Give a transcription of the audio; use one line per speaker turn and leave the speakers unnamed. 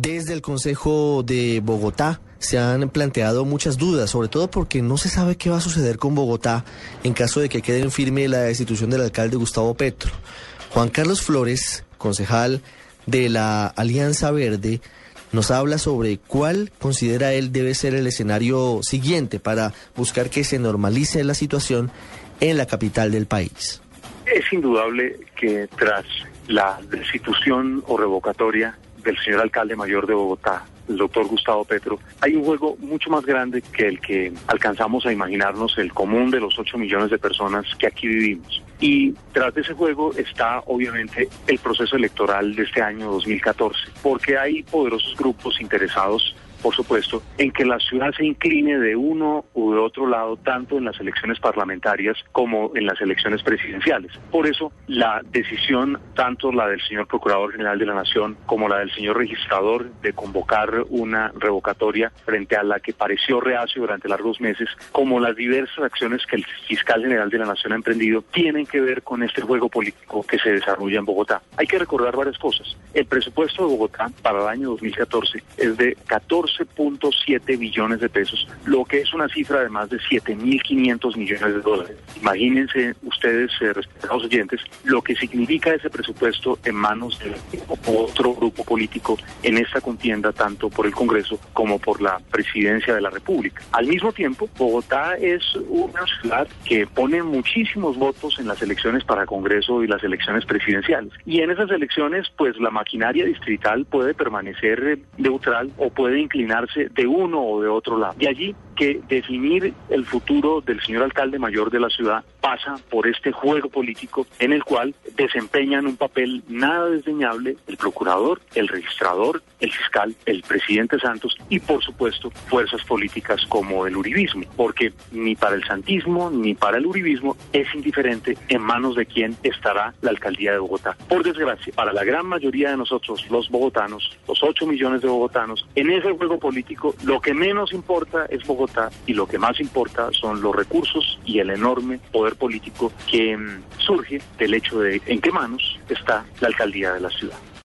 Desde el Consejo de Bogotá se han planteado muchas dudas, sobre todo porque no se sabe qué va a suceder con Bogotá en caso de que quede en firme la destitución del alcalde Gustavo Petro. Juan Carlos Flores, concejal de la Alianza Verde, nos habla sobre cuál considera él debe ser el escenario siguiente para buscar que se normalice la situación en la capital del país.
Es indudable que tras la destitución o revocatoria del señor alcalde mayor de Bogotá, el doctor Gustavo Petro, hay un juego mucho más grande que el que alcanzamos a imaginarnos, el común de los 8 millones de personas que aquí vivimos. Y tras de ese juego está obviamente el proceso electoral de este año 2014, porque hay poderosos grupos interesados por supuesto, en que la ciudad se incline de uno u de otro lado, tanto en las elecciones parlamentarias como en las elecciones presidenciales. Por eso, la decisión, tanto la del señor Procurador General de la Nación como la del señor registrador de convocar una revocatoria frente a la que pareció reacio durante largos meses, como las diversas acciones que el fiscal general de la Nación ha emprendido, tienen que ver con este juego político que se desarrolla en Bogotá. Hay que recordar varias cosas. El presupuesto de Bogotá para el año 2014 es de 14 12.7 billones de pesos, lo que es una cifra de más de 7.500 millones de dólares. Imagínense ustedes, eh, respetados oyentes, lo que significa ese presupuesto en manos de otro grupo político en esta contienda, tanto por el Congreso como por la presidencia de la República. Al mismo tiempo, Bogotá es una ciudad que pone muchísimos votos en las elecciones para Congreso y las elecciones presidenciales. Y en esas elecciones, pues la maquinaria distrital puede permanecer eh, neutral o puede de uno o de otro lado. Que definir el futuro del señor alcalde mayor de la ciudad pasa por este juego político en el cual desempeñan un papel nada desdeñable el procurador, el registrador, el fiscal, el presidente Santos y por supuesto fuerzas políticas como el uribismo, porque ni para el santismo ni para el uribismo es indiferente en manos de quién estará la alcaldía de Bogotá. Por desgracia, para la gran mayoría de nosotros, los bogotanos, los 8 millones de bogotanos, en ese juego político lo que menos importa es Bogotá y lo que más importa son los recursos y el enorme poder político que mm, surge del hecho de en qué manos está la alcaldía de la ciudad.